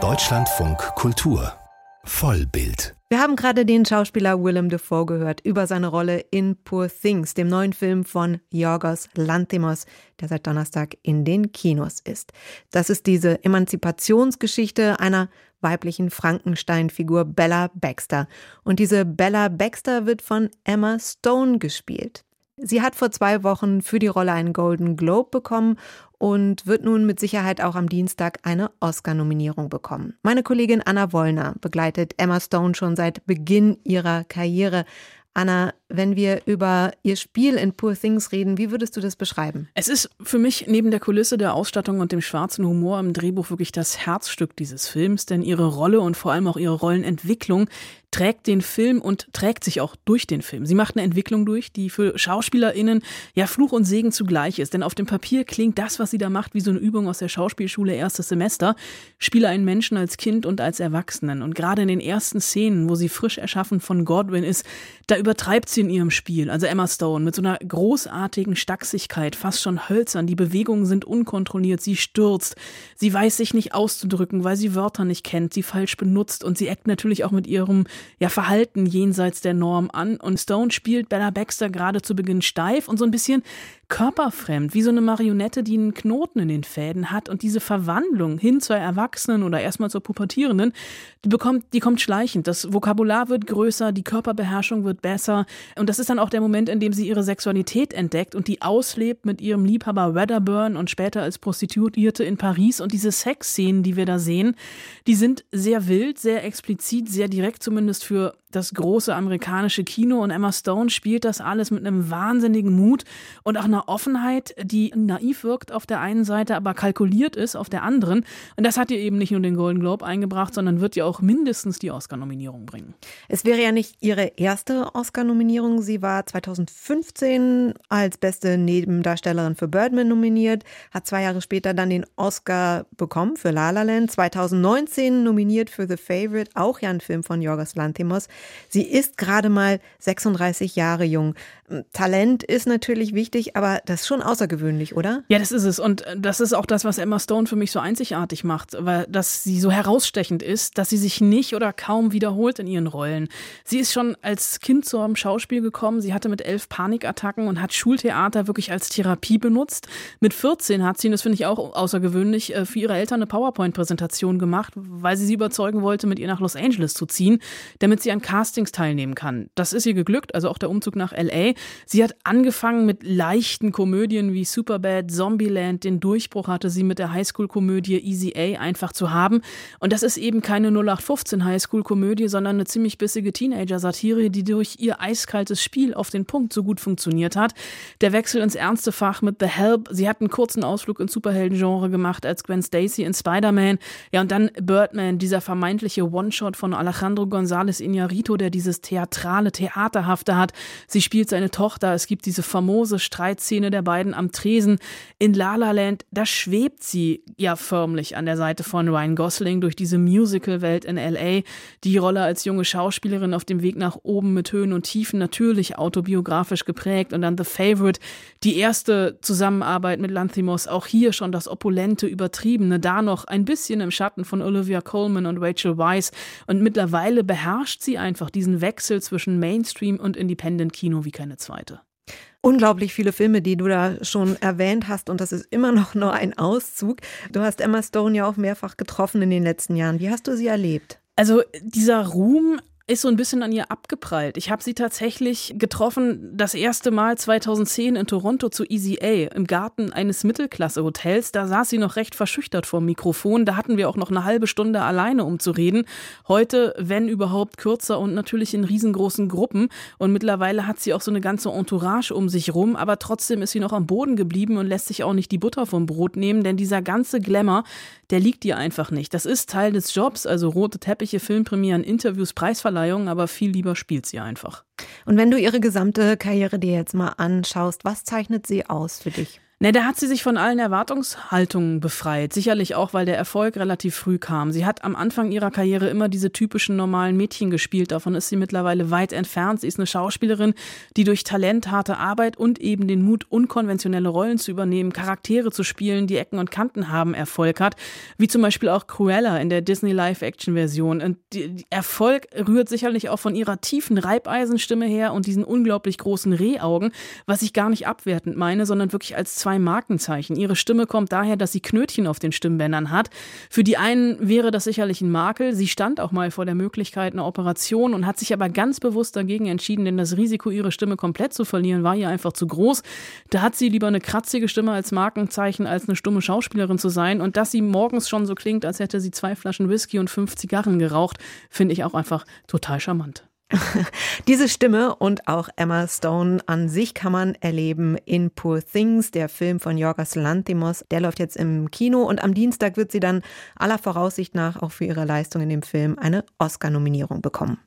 Deutschlandfunk Kultur Vollbild wir haben gerade den Schauspieler Willem Dafoe gehört über seine Rolle in Poor Things, dem neuen Film von Yorgos Lanthimos, der seit Donnerstag in den Kinos ist. Das ist diese Emanzipationsgeschichte einer weiblichen Frankenstein-Figur Bella Baxter. Und diese Bella Baxter wird von Emma Stone gespielt. Sie hat vor zwei Wochen für die Rolle einen Golden Globe bekommen und wird nun mit Sicherheit auch am Dienstag eine Oscar-Nominierung bekommen. Meine Kollegin Anna Wollner begleitet Emma Stone schon seit Beginn ihrer Karriere. Anna, wenn wir über ihr Spiel in Poor Things reden, wie würdest du das beschreiben? Es ist für mich neben der Kulisse der Ausstattung und dem schwarzen Humor im Drehbuch wirklich das Herzstück dieses Films, denn ihre Rolle und vor allem auch ihre Rollenentwicklung trägt den Film und trägt sich auch durch den Film. Sie macht eine Entwicklung durch, die für SchauspielerInnen ja Fluch und Segen zugleich ist. Denn auf dem Papier klingt das, was sie da macht, wie so eine Übung aus der Schauspielschule erstes Semester. Spiele einen Menschen als Kind und als Erwachsenen. Und gerade in den ersten Szenen, wo sie frisch erschaffen von Godwin ist, da übertreibt sie in ihrem Spiel. Also Emma Stone mit so einer großartigen Stachsigkeit, fast schon hölzern. Die Bewegungen sind unkontrolliert. Sie stürzt. Sie weiß sich nicht auszudrücken, weil sie Wörter nicht kennt, sie falsch benutzt. Und sie eckt natürlich auch mit ihrem ja, Verhalten jenseits der Norm an. Und Stone spielt Bella Baxter gerade zu Beginn steif und so ein bisschen körperfremd, wie so eine Marionette, die einen Knoten in den Fäden hat. Und diese Verwandlung hin zur Erwachsenen oder erstmal zur Pubertierenden, die, bekommt, die kommt schleichend. Das Vokabular wird größer, die Körperbeherrschung wird besser. Und das ist dann auch der Moment, in dem sie ihre Sexualität entdeckt und die auslebt mit ihrem Liebhaber Wedderburn und später als Prostituierte in Paris. Und diese Sexszenen, die wir da sehen, die sind sehr wild, sehr explizit, sehr direkt zumindest für das große amerikanische Kino. Und Emma Stone spielt das alles mit einem wahnsinnigen Mut und auch einer Offenheit, die naiv wirkt auf der einen Seite, aber kalkuliert ist auf der anderen. Und das hat ihr eben nicht nur den Golden Globe eingebracht, sondern wird ihr auch mindestens die Oscar-Nominierung bringen. Es wäre ja nicht ihre erste Oscar-Nominierung. Sie war 2015 als beste Nebendarstellerin für Birdman nominiert, hat zwei Jahre später dann den Oscar bekommen für La La Land. 2019 nominiert für The Favorite, auch ja ein Film von Yorgos Lanthimos. Sie ist gerade mal 36 Jahre jung. Talent ist natürlich wichtig, aber das ist schon außergewöhnlich, oder? Ja, das ist es. Und äh, das ist auch das, was Emma Stone für mich so einzigartig macht, weil dass sie so herausstechend ist, dass sie sich nicht oder kaum wiederholt in ihren Rollen. Sie ist schon als Kind zum Schauspiel gekommen. Sie hatte mit elf Panikattacken und hat Schultheater wirklich als Therapie benutzt. Mit 14 hat sie, und das finde ich auch außergewöhnlich, äh, für ihre Eltern eine PowerPoint-Präsentation gemacht, weil sie sie überzeugen wollte, mit ihr nach Los Angeles zu ziehen, damit sie an Castings teilnehmen kann. Das ist ihr geglückt, also auch der Umzug nach LA. Sie hat angefangen mit leichten Komödien wie Superbad, Zombieland. Den Durchbruch hatte sie mit der Highschool-Komödie Easy A einfach zu haben. Und das ist eben keine 0815 Highschool-Komödie, sondern eine ziemlich bissige Teenager-Satire, die durch ihr eiskaltes Spiel auf den Punkt so gut funktioniert hat. Der Wechsel ins ernste Fach mit The Help. Sie hat einen kurzen Ausflug ins Superhelden-Genre gemacht als Gwen Stacy in Spider-Man. Ja, und dann Birdman, dieser vermeintliche One-Shot von Alejandro González Iñárritu, der dieses theatrale, theaterhafte hat. Sie spielt seine Tochter. Es gibt diese famose Streitszene der beiden am Tresen in La La Land. Da schwebt sie ja förmlich an der Seite von Ryan Gosling durch diese Musical-Welt in L.A. Die Rolle als junge Schauspielerin auf dem Weg nach oben mit Höhen und Tiefen natürlich autobiografisch geprägt und dann The Favorite, die erste Zusammenarbeit mit Lanthimos, auch hier schon das opulente, übertriebene, da noch ein bisschen im Schatten von Olivia Colman und Rachel Weisz und mittlerweile beherrscht sie einfach diesen Wechsel zwischen Mainstream und Independent Kino wie keine zweite. Unglaublich viele Filme, die du da schon erwähnt hast und das ist immer noch nur ein Auszug. Du hast Emma Stone ja auch mehrfach getroffen in den letzten Jahren. Wie hast du sie erlebt? Also dieser Ruhm ist so ein bisschen an ihr abgeprallt. Ich habe sie tatsächlich getroffen, das erste Mal 2010 in Toronto zu Easy A im Garten eines Mittelklasse-Hotels. Da saß sie noch recht verschüchtert vor dem Mikrofon. Da hatten wir auch noch eine halbe Stunde alleine, um zu reden. Heute, wenn überhaupt, kürzer und natürlich in riesengroßen Gruppen. Und mittlerweile hat sie auch so eine ganze Entourage um sich rum. Aber trotzdem ist sie noch am Boden geblieben und lässt sich auch nicht die Butter vom Brot nehmen, denn dieser ganze Glamour, der liegt ihr einfach nicht. Das ist Teil des Jobs, also rote Teppiche, Filmpremieren, Interviews, Preisverleihungen, aber viel lieber spielt sie einfach. Und wenn du ihre gesamte Karriere dir jetzt mal anschaust, was zeichnet sie aus für dich? Ne, da hat sie sich von allen Erwartungshaltungen befreit. Sicherlich auch, weil der Erfolg relativ früh kam. Sie hat am Anfang ihrer Karriere immer diese typischen normalen Mädchen gespielt. Davon ist sie mittlerweile weit entfernt. Sie ist eine Schauspielerin, die durch Talent, harte Arbeit und eben den Mut, unkonventionelle Rollen zu übernehmen, Charaktere zu spielen, die Ecken und Kanten haben, Erfolg hat. Wie zum Beispiel auch Cruella in der Disney Live-Action-Version. Und Erfolg rührt sicherlich auch von ihrer tiefen Reibeisenstimme her und diesen unglaublich großen Rehaugen, was ich gar nicht abwertend meine, sondern wirklich als zwei Markenzeichen. Ihre Stimme kommt daher, dass sie Knötchen auf den Stimmbändern hat. Für die einen wäre das sicherlich ein Makel. Sie stand auch mal vor der Möglichkeit einer Operation und hat sich aber ganz bewusst dagegen entschieden, denn das Risiko, ihre Stimme komplett zu verlieren, war ihr einfach zu groß. Da hat sie lieber eine kratzige Stimme als Markenzeichen, als eine stumme Schauspielerin zu sein. Und dass sie morgens schon so klingt, als hätte sie zwei Flaschen Whisky und fünf Zigarren geraucht, finde ich auch einfach total charmant. Diese Stimme und auch Emma Stone an sich kann man erleben in Poor Things, der Film von Yorgos Lanthimos. Der läuft jetzt im Kino und am Dienstag wird sie dann aller Voraussicht nach auch für ihre Leistung in dem Film eine Oscar-Nominierung bekommen.